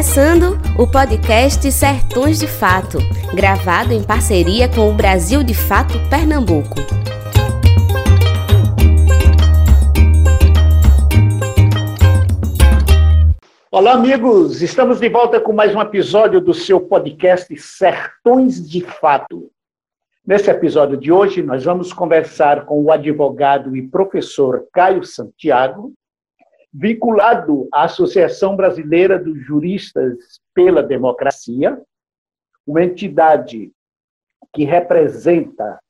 começando o podcast Sertões de Fato, gravado em parceria com o Brasil de Fato Pernambuco. Olá, amigos! Estamos de volta com mais um episódio do seu podcast Sertões de Fato. Nesse episódio de hoje, nós vamos conversar com o advogado e professor Caio Santiago, vinculado à Associação Brasileira dos Juristas pela Democracia, uma entidade que representa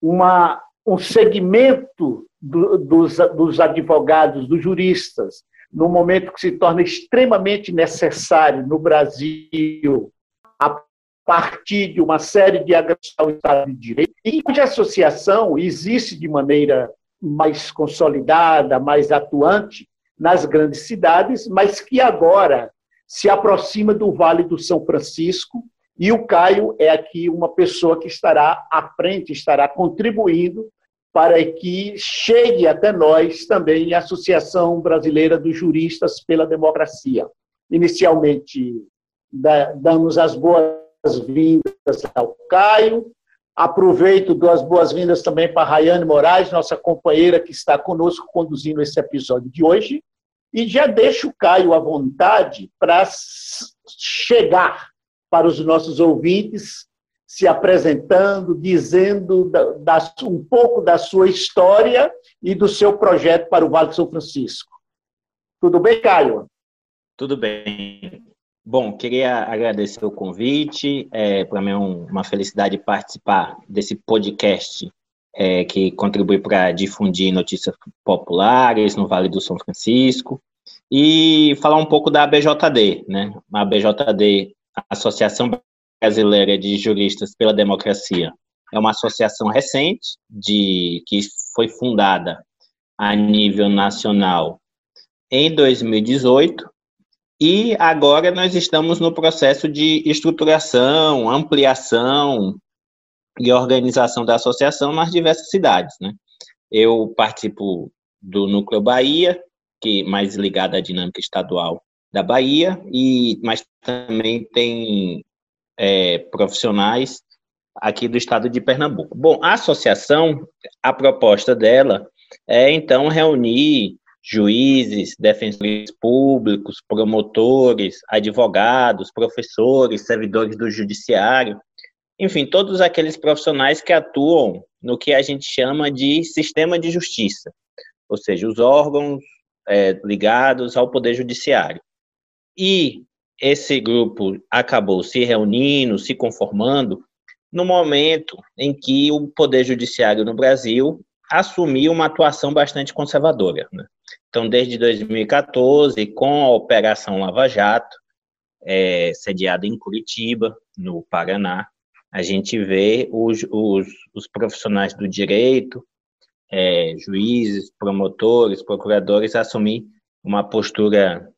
uma, um segmento do, dos, dos advogados, dos juristas, no momento que se torna extremamente necessário no Brasil a partir de uma série de agressões ao Estado de Direito, e cuja associação existe de maneira mais consolidada, mais atuante nas grandes cidades, mas que agora se aproxima do Vale do São Francisco. E o Caio é aqui uma pessoa que estará à frente, estará contribuindo para que chegue até nós também a Associação Brasileira dos Juristas pela Democracia. Inicialmente, damos as boas-vindas ao Caio, Aproveito, dou as boas-vindas também para a Rayane Moraes, nossa companheira que está conosco conduzindo esse episódio de hoje. E já deixo o Caio à vontade para chegar para os nossos ouvintes, se apresentando, dizendo um pouco da sua história e do seu projeto para o Vale de São Francisco. Tudo bem, Caio? Tudo bem. Bom, queria agradecer o convite. É, Para mim é um, uma felicidade participar desse podcast é, que contribui para difundir notícias populares no Vale do São Francisco e falar um pouco da ABJD, né? A ABJD, Associação Brasileira de Juristas pela Democracia, é uma associação recente de que foi fundada a nível nacional em 2018 e agora nós estamos no processo de estruturação, ampliação e organização da associação nas diversas cidades, né? Eu participo do Núcleo Bahia, que é mais ligado à dinâmica estadual da Bahia, e mas também tem é, profissionais aqui do estado de Pernambuco. Bom, a associação, a proposta dela é então reunir juízes, defensores públicos, promotores, advogados, professores, servidores do judiciário, enfim, todos aqueles profissionais que atuam no que a gente chama de sistema de justiça, ou seja, os órgãos é, ligados ao poder judiciário. E esse grupo acabou se reunindo, se conformando, no momento em que o poder judiciário no Brasil assumiu uma atuação bastante conservadora. Né? Então, desde 2014, com a Operação Lava Jato, é, sediada em Curitiba, no Paraná, a gente vê os, os, os profissionais do direito, é, juízes, promotores, procuradores, assumir uma postura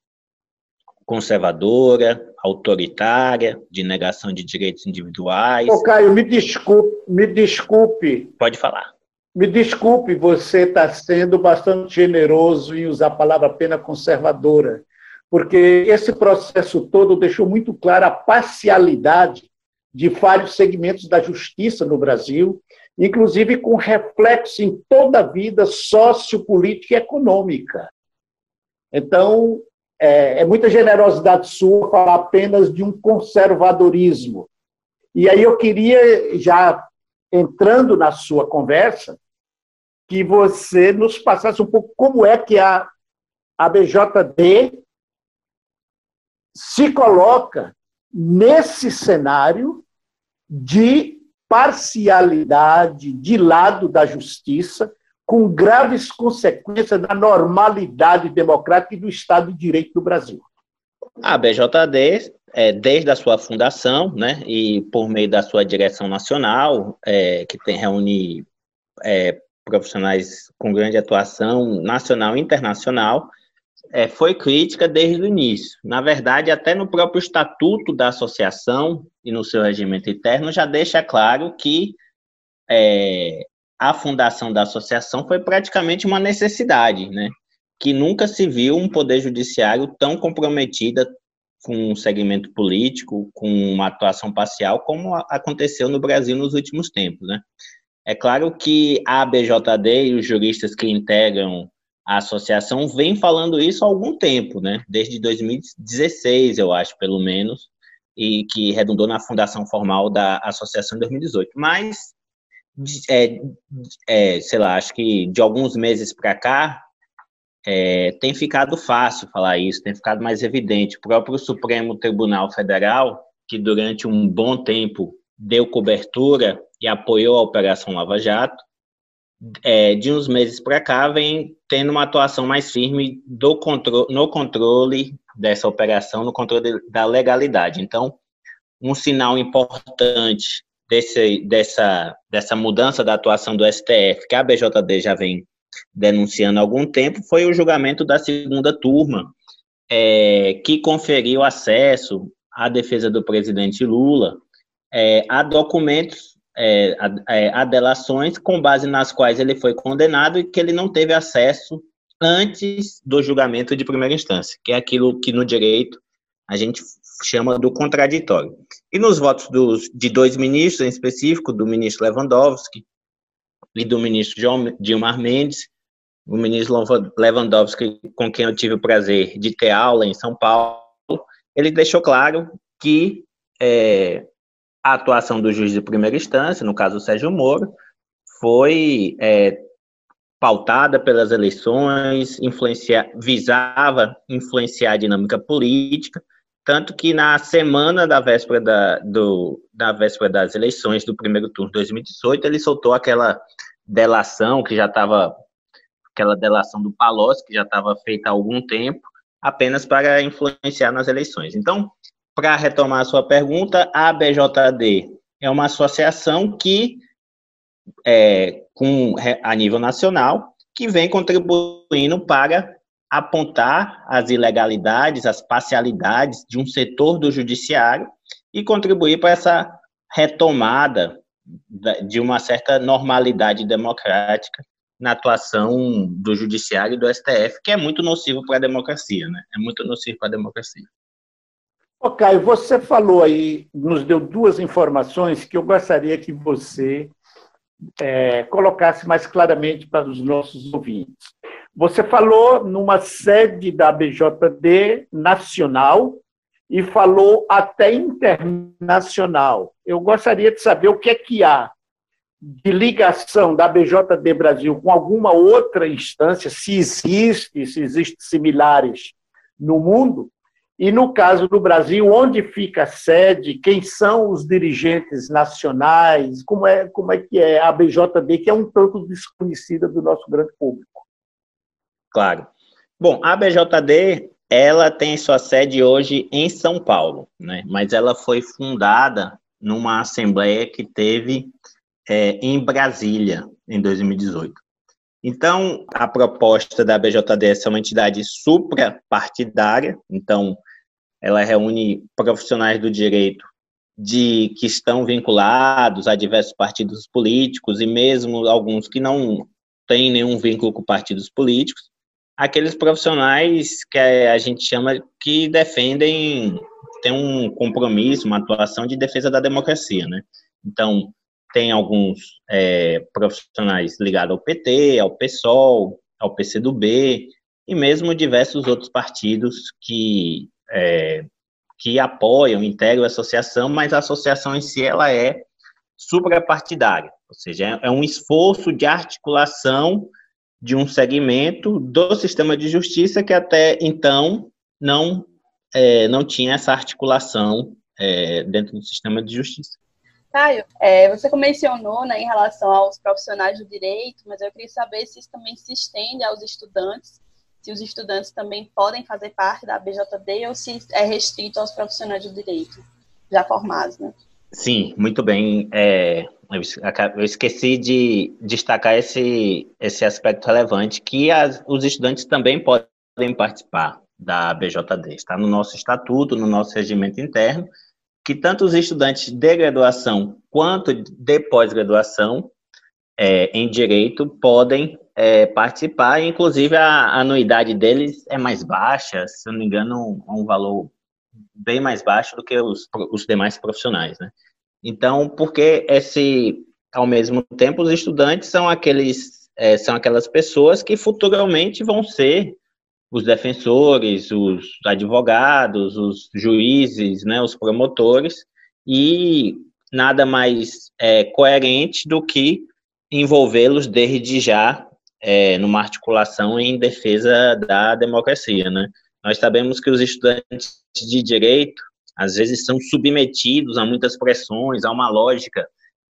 conservadora, autoritária, de negação de direitos individuais. Ô, Caio, me desculpe, me desculpe. Pode falar. Me desculpe, você está sendo bastante generoso em usar a palavra pena conservadora, porque esse processo todo deixou muito clara a parcialidade de vários segmentos da justiça no Brasil, inclusive com reflexo em toda a vida sociopolítica e econômica. Então, é, é muita generosidade sua falar apenas de um conservadorismo. E aí eu queria já entrando na sua conversa, que você nos passasse um pouco como é que a, a BJD se coloca nesse cenário de parcialidade, de lado da justiça, com graves consequências da normalidade democrática e do Estado de Direito do Brasil. A BJD é, desde a sua fundação, né, e por meio da sua direção nacional, é, que tem reúne é, profissionais com grande atuação nacional e internacional, é, foi crítica desde o início. Na verdade, até no próprio estatuto da associação e no seu regimento interno já deixa claro que é, a fundação da associação foi praticamente uma necessidade, né? Que nunca se viu um poder judiciário tão comprometido, com um segmento político, com uma atuação parcial, como aconteceu no Brasil nos últimos tempos, né? É claro que a ABJD e os juristas que integram a associação vêm falando isso há algum tempo, né? Desde 2016, eu acho, pelo menos, e que redundou na fundação formal da associação em 2018. Mas, é, é, sei lá, acho que de alguns meses para cá, é, tem ficado fácil falar isso, tem ficado mais evidente. O próprio Supremo Tribunal Federal, que durante um bom tempo deu cobertura e apoiou a Operação Lava Jato, é, de uns meses para cá vem tendo uma atuação mais firme do contro no controle dessa operação, no controle da legalidade. Então, um sinal importante desse, dessa, dessa mudança da atuação do STF, que a BJD já vem denunciando há algum tempo, foi o julgamento da segunda turma, é, que conferiu acesso à defesa do presidente Lula é, a documentos, é, a, é, a delações com base nas quais ele foi condenado e que ele não teve acesso antes do julgamento de primeira instância, que é aquilo que no direito a gente chama do contraditório. E nos votos dos, de dois ministros, em específico, do ministro Lewandowski e do ministro João Gilmar Mendes, o ministro Lewandowski, com quem eu tive o prazer de ter aula em São Paulo, ele deixou claro que é, a atuação do juiz de primeira instância, no caso o Sérgio Moro, foi é, pautada pelas eleições, influenciar, visava influenciar a dinâmica política, tanto que na semana da véspera, da, do, da véspera das eleições do primeiro turno de 2018, ele soltou aquela delação que já estava, aquela delação do Palocci, que já estava feita há algum tempo, apenas para influenciar nas eleições. Então, para retomar a sua pergunta, a BJD é uma associação que, é, com, a nível nacional, que vem contribuindo para apontar as ilegalidades, as parcialidades de um setor do judiciário e contribuir para essa retomada de uma certa normalidade democrática na atuação do judiciário e do STF, que é muito nocivo para a democracia, né? É muito nocivo para a democracia. Ok, você falou aí, nos deu duas informações que eu gostaria que você é, colocasse mais claramente para os nossos ouvintes. Você falou numa sede da BJD nacional e falou até internacional. Eu gostaria de saber o que é que há de ligação da BJD Brasil com alguma outra instância, se existe, se existem similares no mundo, e no caso do Brasil, onde fica a sede, quem são os dirigentes nacionais, como é, como é que é a BJD, que é um tanto desconhecida do nosso grande público. Claro. Bom, a BJD, ela tem sua sede hoje em São Paulo, né? mas ela foi fundada numa assembleia que teve é, em Brasília, em 2018. Então, a proposta da BJD é uma entidade suprapartidária, então, ela reúne profissionais do direito de que estão vinculados a diversos partidos políticos e mesmo alguns que não têm nenhum vínculo com partidos políticos, aqueles profissionais que a gente chama que defendem, tem um compromisso, uma atuação de defesa da democracia, né? Então, tem alguns é, profissionais ligados ao PT, ao PSOL, ao PCdoB, e mesmo diversos outros partidos que é, que apoiam, integram a associação, mas a associação em si ela é suprapartidária, ou seja, é um esforço de articulação de um segmento do sistema de justiça que até então não é, não tinha essa articulação é, dentro do sistema de justiça. Caio, é, você mencionou né, em relação aos profissionais do direito, mas eu queria saber se isso também se estende aos estudantes se os estudantes também podem fazer parte da BJD ou se é restrito aos profissionais do direito já formados, né? Sim, muito bem. É, eu esqueci de destacar esse, esse aspecto relevante, que as, os estudantes também podem participar da BJD. Está no nosso estatuto, no nosso regimento interno, que tanto os estudantes de graduação quanto de pós-graduação é, em direito podem é, participar, inclusive a anuidade deles é mais baixa, se eu não me engano, é um valor bem mais baixo do que os, os demais profissionais, né? Então, porque esse, ao mesmo tempo, os estudantes são aqueles, é, são aquelas pessoas que futuramente vão ser os defensores, os advogados, os juízes, né, os promotores, e nada mais é, coerente do que envolvê-los desde já é, numa articulação em defesa da democracia, né? Nós sabemos que os estudantes de direito às vezes são submetidos a muitas pressões, a uma lógica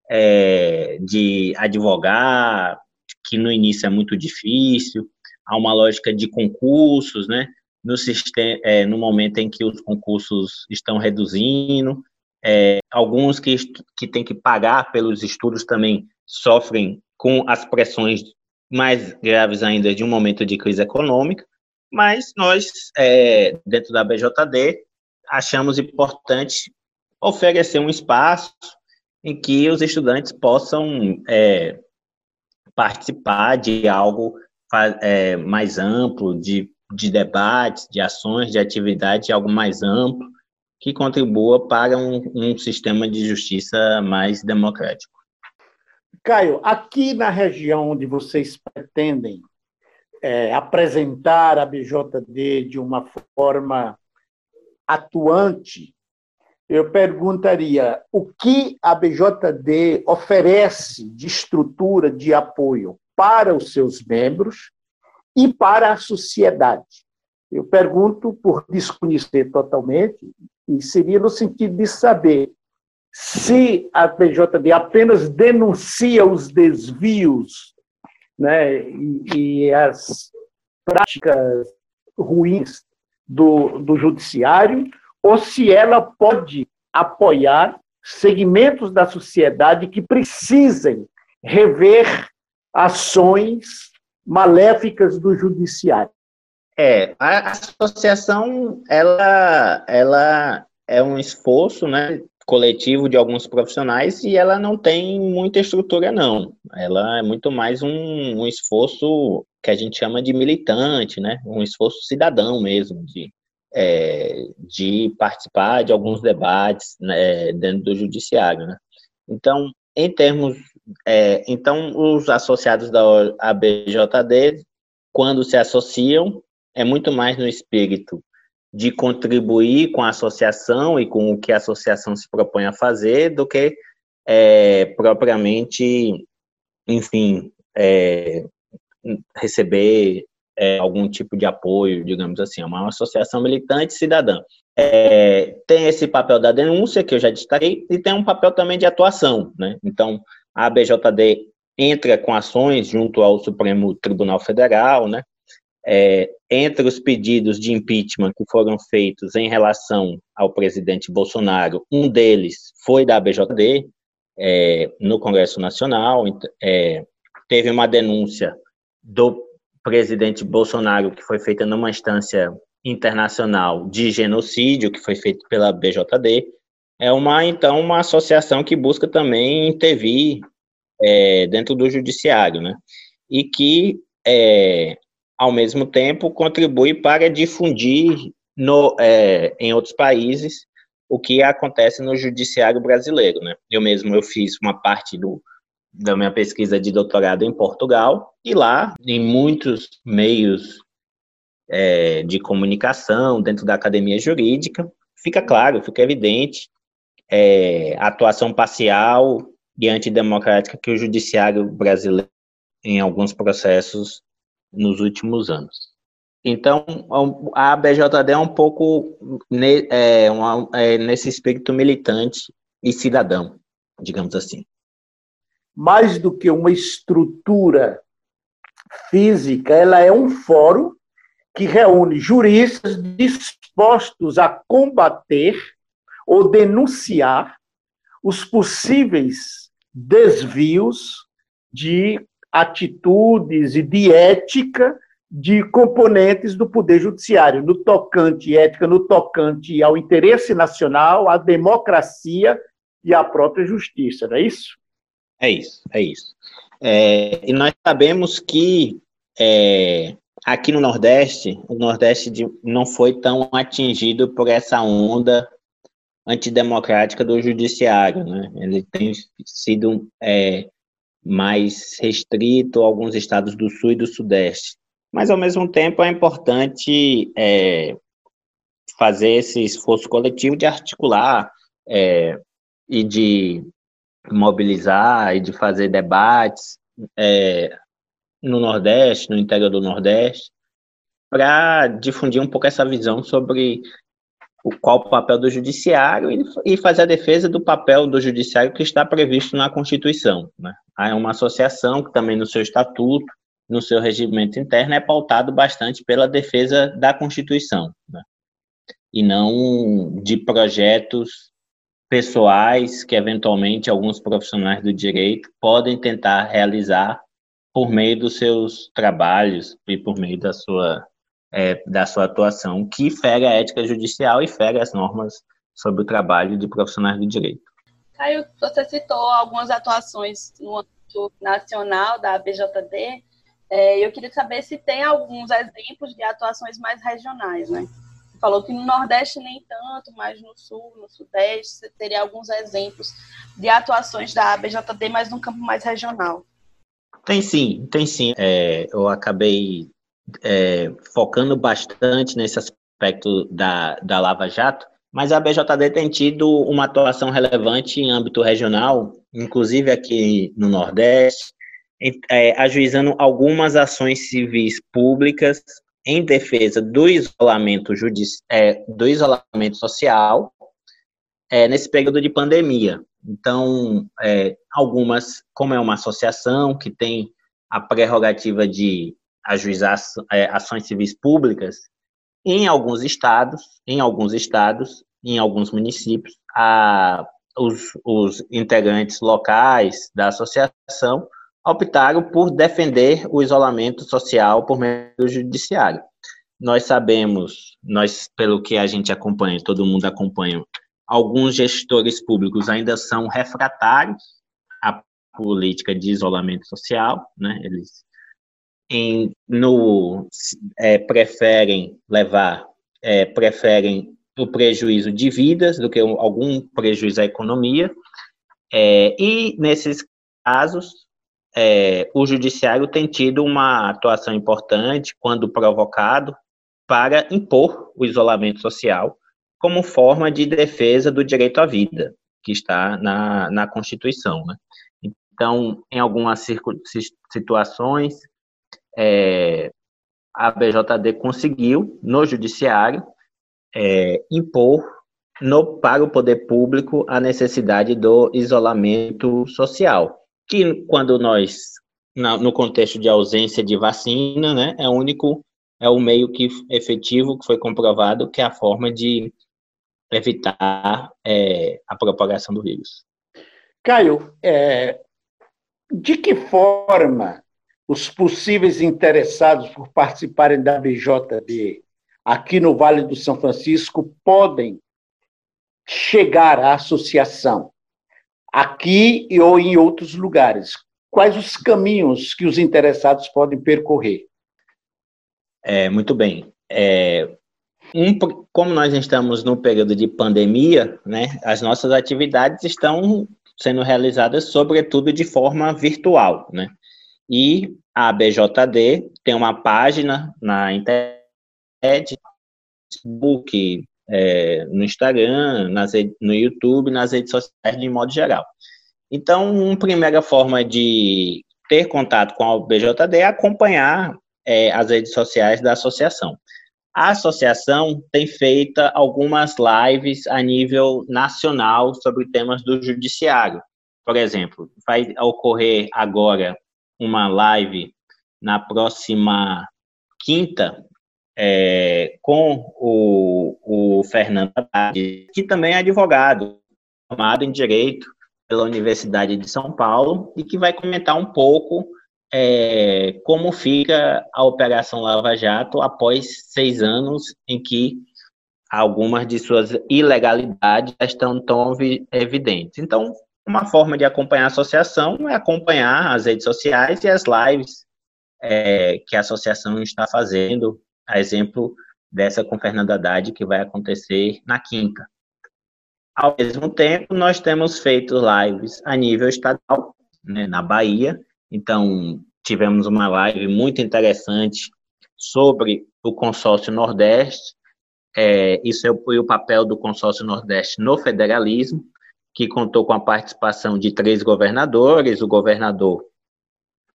é, de advogar, que no início é muito difícil, a uma lógica de concursos, né? No, sistema, é, no momento em que os concursos estão reduzindo, é, alguns que, que têm que pagar pelos estudos também sofrem com as pressões mais graves ainda de um momento de crise econômica, mas nós, é, dentro da BJD, achamos importante oferecer um espaço em que os estudantes possam é, participar de algo é, mais amplo, de, de debates, de ações, de atividade, algo mais amplo, que contribua para um, um sistema de justiça mais democrático. Caio, aqui na região onde vocês pretendem é, apresentar a BJD de uma forma atuante, eu perguntaria o que a BJD oferece de estrutura de apoio para os seus membros e para a sociedade. Eu pergunto por desconhecer totalmente, e seria no sentido de saber se a PJD apenas denuncia os desvios né, e, e as práticas ruins do, do judiciário, ou se ela pode apoiar segmentos da sociedade que precisem rever ações maléficas do judiciário. É, a associação ela, ela é um esforço, né, coletivo de alguns profissionais e ela não tem muita estrutura não. Ela é muito mais um, um esforço que a gente chama de militante, né, um esforço cidadão mesmo de é, de participar de alguns debates né, dentro do judiciário, né. Então, em termos, é, então os associados da ABJD, quando se associam, é muito mais no espírito de contribuir com a associação e com o que a associação se propõe a fazer do que é, propriamente, enfim, é, receber é, algum tipo de apoio, digamos assim, é uma associação militante cidadã. É, tem esse papel da denúncia, que eu já destaquei, e tem um papel também de atuação, né? Então, a ABJD entra com ações junto ao Supremo Tribunal Federal, né? é, entre os pedidos de impeachment que foram feitos em relação ao presidente Bolsonaro, um deles foi da ABJD é, no Congresso Nacional, é, teve uma denúncia do presidente Bolsonaro que foi feita numa instância internacional de genocídio que foi feito pela BJD. É uma então uma associação que busca também intervir é, dentro do judiciário, né? E que é, ao mesmo tempo, contribui para difundir no, é, em outros países o que acontece no judiciário brasileiro. Né? Eu mesmo eu fiz uma parte do, da minha pesquisa de doutorado em Portugal, e lá, em muitos meios é, de comunicação, dentro da academia jurídica, fica claro, fica evidente é, a atuação parcial e antidemocrática que o judiciário brasileiro, em alguns processos, nos últimos anos. Então, a BJD é um pouco é, uma, é, nesse espírito militante e cidadão, digamos assim. Mais do que uma estrutura física, ela é um fórum que reúne juristas dispostos a combater ou denunciar os possíveis desvios de atitudes e de ética de componentes do Poder Judiciário, no tocante ética, no tocante ao interesse nacional, à democracia e à própria justiça, não é isso? É isso, é isso. É, e nós sabemos que é, aqui no Nordeste, o Nordeste não foi tão atingido por essa onda antidemocrática do judiciário, né? Ele tem sido é, mais restrito a alguns estados do Sul e do Sudeste. Mas, ao mesmo tempo, é importante é, fazer esse esforço coletivo de articular é, e de mobilizar e de fazer debates é, no Nordeste, no interior do Nordeste, para difundir um pouco essa visão sobre o, qual o papel do judiciário e, e, fazer a defesa do papel do judiciário que está previsto na Constituição. Né? Há uma associação que também no seu estatuto, no seu regimento interno, é pautado bastante pela defesa da Constituição, né? e não de projetos pessoais que eventualmente alguns profissionais do direito podem tentar realizar por meio dos seus trabalhos e por meio da sua é, da sua atuação, que fere a ética judicial e fere as normas sobre o trabalho de profissionais do direito. Caio, você citou algumas atuações no âmbito nacional da BJD, é, eu queria saber se tem alguns exemplos de atuações mais regionais, né? Falou que no Nordeste nem tanto, mas no Sul, no Sudeste, você teria alguns exemplos de atuações da BJD, mas num campo mais regional. Tem sim, tem sim. É, eu acabei é, focando bastante nesse aspecto da, da Lava Jato, mas a BJD tem tido uma atuação relevante em âmbito regional, inclusive aqui no Nordeste, é, ajuizando algumas ações civis públicas em defesa do isolamento, é, do isolamento social é, nesse período de pandemia. Então, é, algumas, como é uma associação que tem a prerrogativa de ajuizar é, ações civis públicas, em alguns estados, em alguns estados, em alguns municípios, a, os, os integrantes locais da associação optaram por defender o isolamento social por meio do judiciário. Nós sabemos, nós pelo que a gente acompanha, todo mundo acompanha, alguns gestores públicos ainda são refratários à política de isolamento social, né? Eles em, no, é, preferem levar, é, preferem o prejuízo de vidas do que algum prejuízo à economia, é, e nesses casos, é, o judiciário tem tido uma atuação importante, quando provocado, para impor o isolamento social como forma de defesa do direito à vida, que está na, na Constituição. Né? Então, em algumas situações, é, a BJD conseguiu, no judiciário, é, impor no, para o poder público a necessidade do isolamento social, que quando nós, no contexto de ausência de vacina, né, é o único, é o meio que efetivo que foi comprovado que é a forma de evitar é, a propagação do vírus. Caio, é, de que forma os possíveis interessados por participarem da BJD aqui no Vale do São Francisco podem chegar à associação, aqui ou em outros lugares? Quais os caminhos que os interessados podem percorrer? É, muito bem. É, um, como nós estamos no período de pandemia, né, as nossas atividades estão sendo realizadas sobretudo de forma virtual, né? E a BJD tem uma página na internet, Facebook, é, no Instagram, nas, no YouTube, nas redes sociais de modo geral. Então, uma primeira forma de ter contato com a BJD é acompanhar é, as redes sociais da associação. A associação tem feito algumas lives a nível nacional sobre temas do judiciário. Por exemplo, vai ocorrer agora uma live na próxima quinta é, com o, o Fernando Haddad, que também é advogado, formado em Direito pela Universidade de São Paulo, e que vai comentar um pouco é, como fica a Operação Lava Jato após seis anos em que algumas de suas ilegalidades estão tão evidentes. Então, uma forma de acompanhar a associação é acompanhar as redes sociais e as lives é, que a associação está fazendo, a exemplo dessa com Fernando Haddad, que vai acontecer na quinta. Ao mesmo tempo, nós temos feito lives a nível estadual, né, na Bahia. Então, tivemos uma live muito interessante sobre o consórcio Nordeste. É, isso foi o papel do consórcio Nordeste no federalismo, que contou com a participação de três governadores: o governador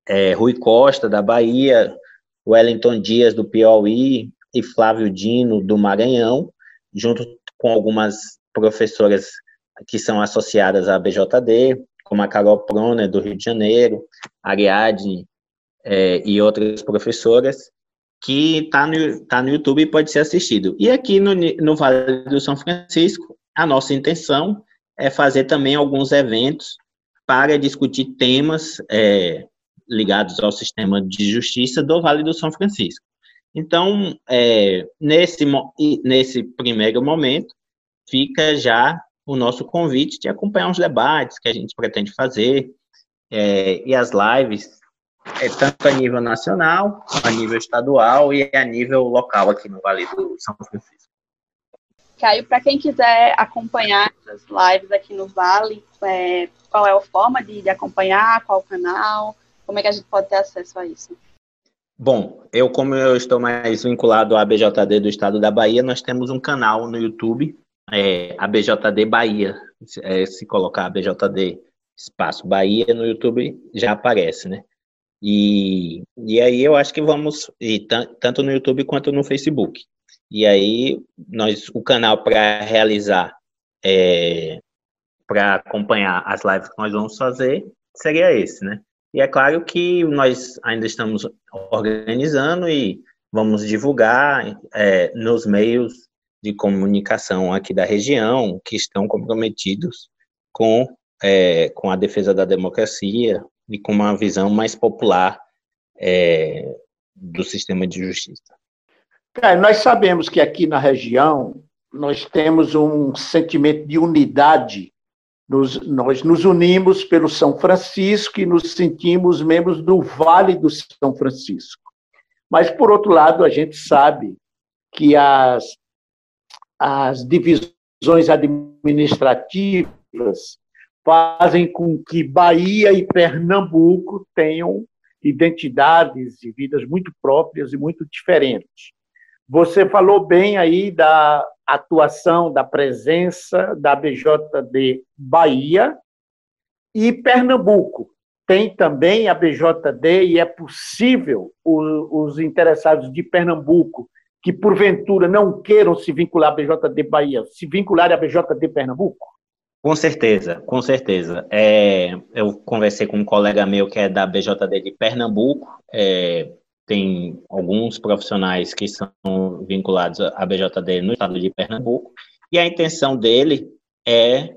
é, Rui Costa, da Bahia, Wellington Dias, do Piauí, e Flávio Dino, do Maranhão, junto com algumas professoras que são associadas à BJD, como a Carol Proner, do Rio de Janeiro, Ariadne é, e outras professoras, que está no, tá no YouTube e pode ser assistido. E aqui no, no Vale do São Francisco, a nossa intenção é fazer também alguns eventos para discutir temas é, ligados ao sistema de justiça do Vale do São Francisco. Então, é, nesse, nesse primeiro momento, fica já o nosso convite de acompanhar os debates que a gente pretende fazer é, e as lives, é, tanto a nível nacional, a nível estadual e a nível local aqui no Vale do São Francisco. Caio, para quem quiser acompanhar as lives aqui no Vale, é, qual é a forma de, de acompanhar, qual canal, como é que a gente pode ter acesso a isso? Bom, eu como eu estou mais vinculado à BJD do Estado da Bahia, nós temos um canal no YouTube, é, a BJD Bahia. É, se colocar a BJD espaço Bahia no YouTube já aparece, né? E, e aí eu acho que vamos, e tanto no YouTube quanto no Facebook. E aí nós o canal para realizar, é, para acompanhar as lives que nós vamos fazer seria esse, né? E é claro que nós ainda estamos organizando e vamos divulgar é, nos meios de comunicação aqui da região que estão comprometidos com, é, com a defesa da democracia e com uma visão mais popular é, do sistema de justiça. Cara, nós sabemos que aqui na região nós temos um sentimento de unidade nos, nós nos unimos pelo São Francisco e nos sentimos membros do Vale do São Francisco. Mas, por outro lado, a gente sabe que as, as divisões administrativas fazem com que Bahia e Pernambuco tenham identidades e vidas muito próprias e muito diferentes. Você falou bem aí da atuação, da presença da BJD Bahia e Pernambuco. Tem também a BJD e é possível os, interessados de Pernambuco que porventura não queiram se vincular à BJD Bahia, se vincular à BJD Pernambuco? Com certeza, com certeza. É, eu conversei com um colega meu que é da BJD de Pernambuco, é, tem alguns profissionais que são vinculados à BJD no estado de Pernambuco, e a intenção dele é,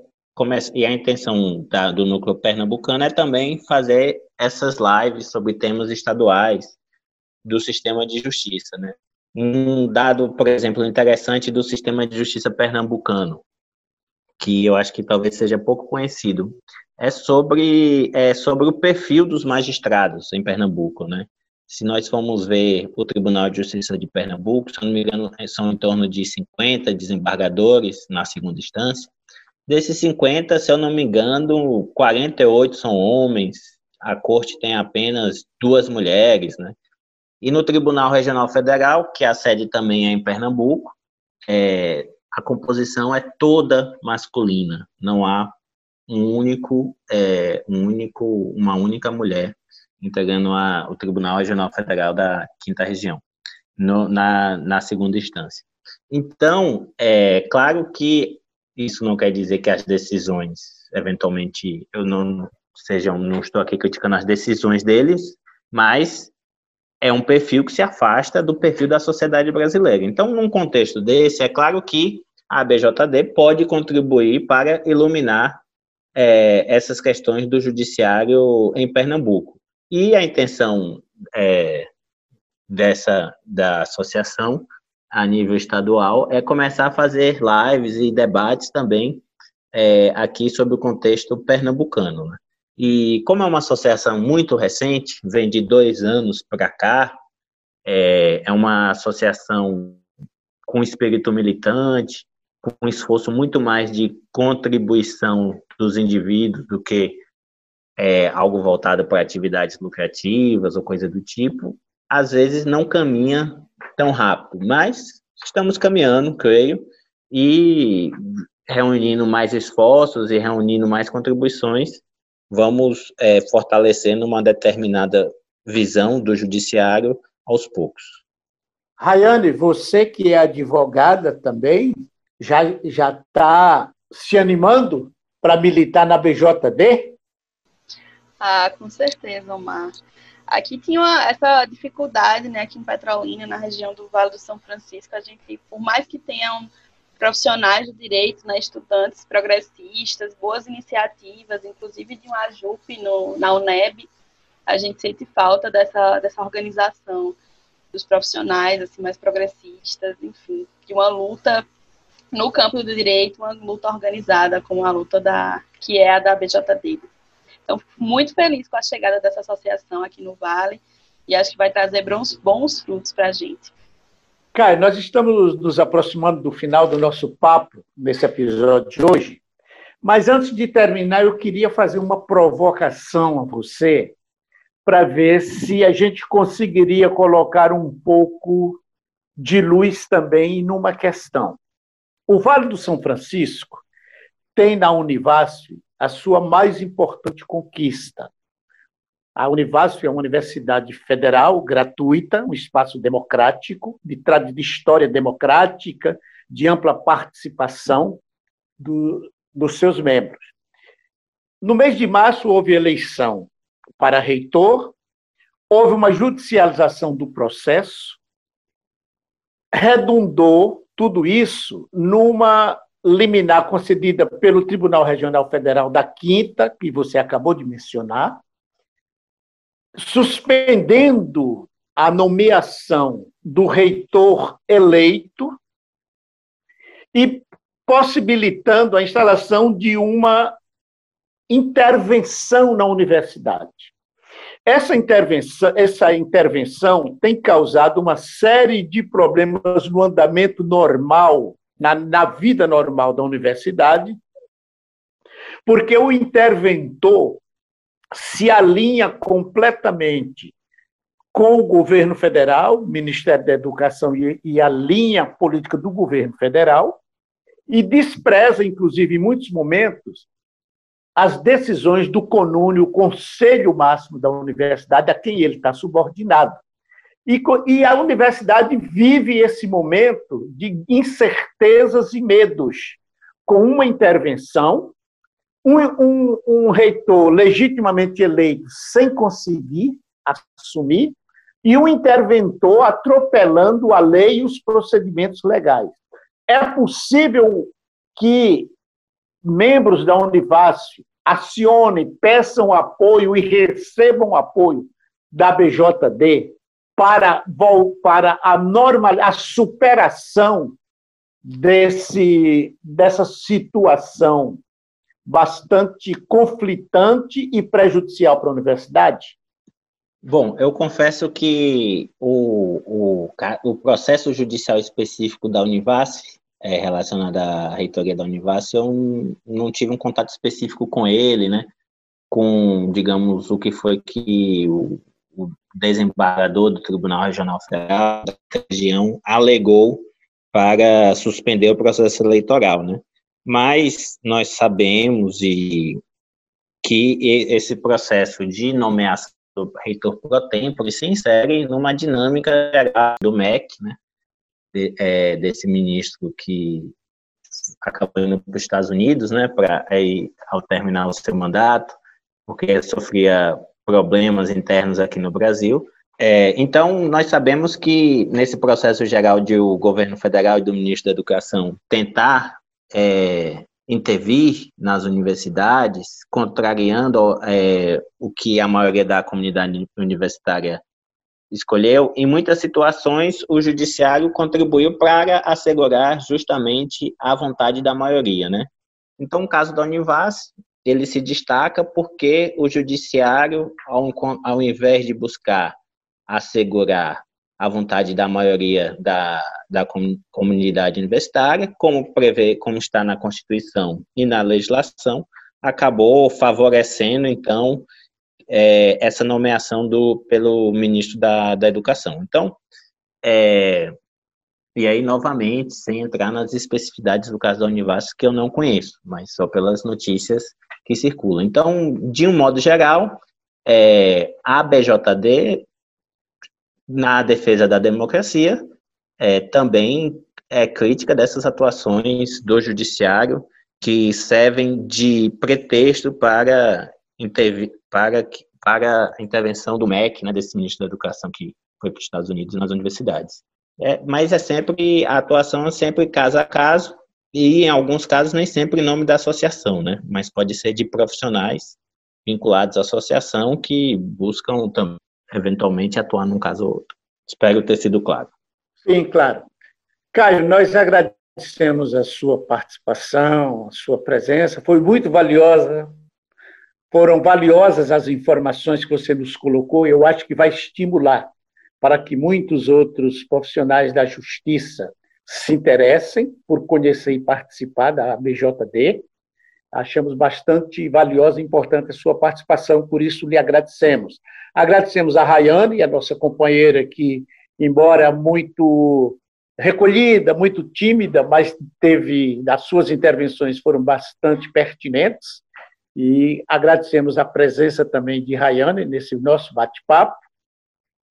e a intenção da, do núcleo pernambucano é também fazer essas lives sobre temas estaduais do sistema de justiça, né? Um dado, por exemplo, interessante do sistema de justiça pernambucano, que eu acho que talvez seja pouco conhecido, é sobre, é sobre o perfil dos magistrados em Pernambuco, né? Se nós formos ver o Tribunal de Justiça de Pernambuco, se não me engano, são em torno de 50 desembargadores na segunda instância. Desses 50, se eu não me engano, 48 são homens, a corte tem apenas duas mulheres, né? E no Tribunal Regional Federal, que a sede também é em Pernambuco, é, a composição é toda masculina, não há um único, é, um único, uma única mulher integrando a, o Tribunal Regional Federal da Quinta Região, no, na, na segunda instância. Então, é claro que isso não quer dizer que as decisões, eventualmente, eu não sejam, não estou aqui criticando as decisões deles, mas é um perfil que se afasta do perfil da sociedade brasileira. Então, num contexto desse, é claro que a BJD pode contribuir para iluminar é, essas questões do judiciário em Pernambuco. E a intenção é, dessa da associação a nível estadual é começar a fazer lives e debates também é, aqui sobre o contexto pernambucano. Né? E como é uma associação muito recente, vem de dois anos para cá, é, é uma associação com espírito militante, com um esforço muito mais de contribuição dos indivíduos do que é, algo voltado para atividades lucrativas ou coisa do tipo, às vezes não caminha tão rápido, mas estamos caminhando, creio, e reunindo mais esforços e reunindo mais contribuições, vamos é, fortalecendo uma determinada visão do judiciário aos poucos. Rayane, você que é advogada também, já já está se animando para militar na BJD? Ah, com certeza, Omar. Aqui tinha uma, essa dificuldade, né, aqui em Petrolina, na região do Vale do São Francisco, a gente, por mais que tenham profissionais do direito, né, estudantes progressistas, boas iniciativas, inclusive de um AJUP no, na UNEB, a gente sente falta dessa, dessa organização dos profissionais assim mais progressistas, enfim, de uma luta no campo do direito, uma luta organizada como a luta da que é a da BJD. Então, muito feliz com a chegada dessa associação aqui no Vale e acho que vai trazer bons, bons frutos para a gente. Caio, nós estamos nos aproximando do final do nosso papo nesse episódio de hoje, mas antes de terminar, eu queria fazer uma provocação a você para ver se a gente conseguiria colocar um pouco de luz também numa questão. O Vale do São Francisco tem na Univasf a sua mais importante conquista, a Univasf é uma universidade federal, gratuita, um espaço democrático, de, de história democrática, de ampla participação do, dos seus membros. No mês de março, houve eleição para reitor, houve uma judicialização do processo, redundou tudo isso numa liminar concedida pelo Tribunal Regional Federal da Quinta, que você acabou de mencionar, suspendendo a nomeação do reitor eleito e possibilitando a instalação de uma intervenção na universidade. Essa intervenção, essa intervenção tem causado uma série de problemas no andamento normal, na, na vida normal da universidade, porque o interventor se alinha completamente com o governo federal, Ministério da Educação e, e a linha política do governo federal, e despreza, inclusive, em muitos momentos, as decisões do CONUNE, o Conselho Máximo da Universidade, a quem ele está subordinado. E, e, a universidade vive esse momento de incertezas e medos, com uma intervenção um, um, um reitor legitimamente eleito sem conseguir assumir e um interventor atropelando a lei e os procedimentos legais. É possível que membros da Univasf acionem, peçam apoio e recebam apoio da BJD para, para a normal, a superação desse, dessa situação bastante conflitante e prejudicial para a universidade? Bom, eu confesso que o, o, o processo judicial específico da Univasf, é, relacionado à reitoria da Univasf, eu não, tive um contato específico com ele, né? Com, digamos, o que foi que o desembargador do Tribunal Regional Federal da região alegou para suspender o processo eleitoral, né? mas nós sabemos e que esse processo de nomeação do reitor pro tempore se insere numa dinâmica do MEC, né, de, é, desse ministro que acabou indo para os Estados Unidos, né, para ao terminar o seu mandato, porque sofria problemas internos aqui no Brasil. É, então, nós sabemos que nesse processo geral de o governo federal e do ministro da Educação tentar é, intervir nas universidades, contrariando é, o que a maioria da comunidade universitária escolheu, em muitas situações o judiciário contribuiu para assegurar justamente a vontade da maioria, né? Então, o caso da Univas, ele se destaca porque o judiciário, ao, ao invés de buscar assegurar a vontade da maioria da, da comunidade universitária, como prevê, como está na Constituição e na legislação, acabou favorecendo, então, é, essa nomeação do, pelo ministro da, da Educação. Então, é, e aí, novamente, sem entrar nas especificidades do caso da Univas, que eu não conheço, mas só pelas notícias que circulam. Então, de um modo geral, é, a BJD na defesa da democracia, é, também é crítica dessas atuações do judiciário que servem de pretexto para, para, para a intervenção do MEC, né, desse ministro da Educação que foi para os Estados Unidos nas universidades. É, mas é sempre, a atuação é sempre caso a caso, e em alguns casos nem sempre em nome da associação, né? Mas pode ser de profissionais vinculados à associação que buscam também eventualmente atuar num caso ou outro. Espero ter sido claro. Sim, claro. Caio, nós agradecemos a sua participação, a sua presença, foi muito valiosa. Foram valiosas as informações que você nos colocou, eu acho que vai estimular para que muitos outros profissionais da justiça se interessem por conhecer e participar da BJD. Achamos bastante valiosa e importante a sua participação, por isso lhe agradecemos. Agradecemos a Rayane, a nossa companheira, que, embora muito recolhida, muito tímida, mas teve, as suas intervenções foram bastante pertinentes. E agradecemos a presença também de Rayane nesse nosso bate-papo.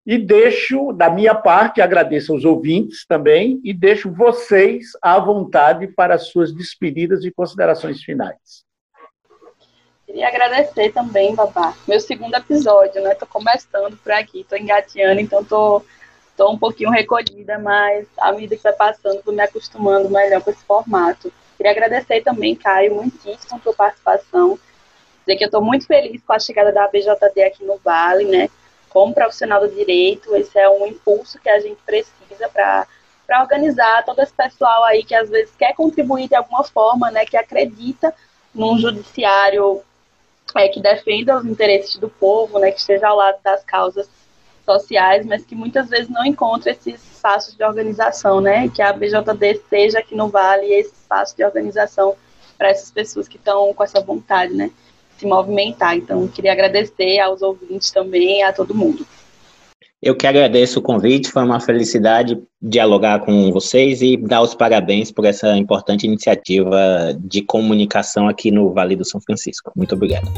E deixo, da minha parte, agradeço aos ouvintes também, e deixo vocês à vontade para as suas despedidas e considerações finais. Queria agradecer também, Babá. Meu segundo episódio, né? Tô começando por aqui, tô engateando, então tô, tô um pouquinho recolhida, mas à medida que vai passando, tô me acostumando melhor com esse formato. Queria agradecer também, Caio, muitíssimo por participação. Dizer que eu estou muito feliz com a chegada da BJD aqui no Vale, né? Como profissional do direito, esse é um impulso que a gente precisa para para organizar todo esse pessoal aí que às vezes quer contribuir de alguma forma, né, que acredita num judiciário é, que defenda os interesses do povo, né, que esteja ao lado das causas sociais, mas que muitas vezes não encontra esses espaços de organização, né, que a BJD esteja aqui no Vale esse espaço de organização para essas pessoas que estão com essa vontade, né, se movimentar. Então, queria agradecer aos ouvintes também, a todo mundo. Eu que agradeço o convite, foi uma felicidade dialogar com vocês e dar os parabéns por essa importante iniciativa de comunicação aqui no Vale do São Francisco. Muito obrigado.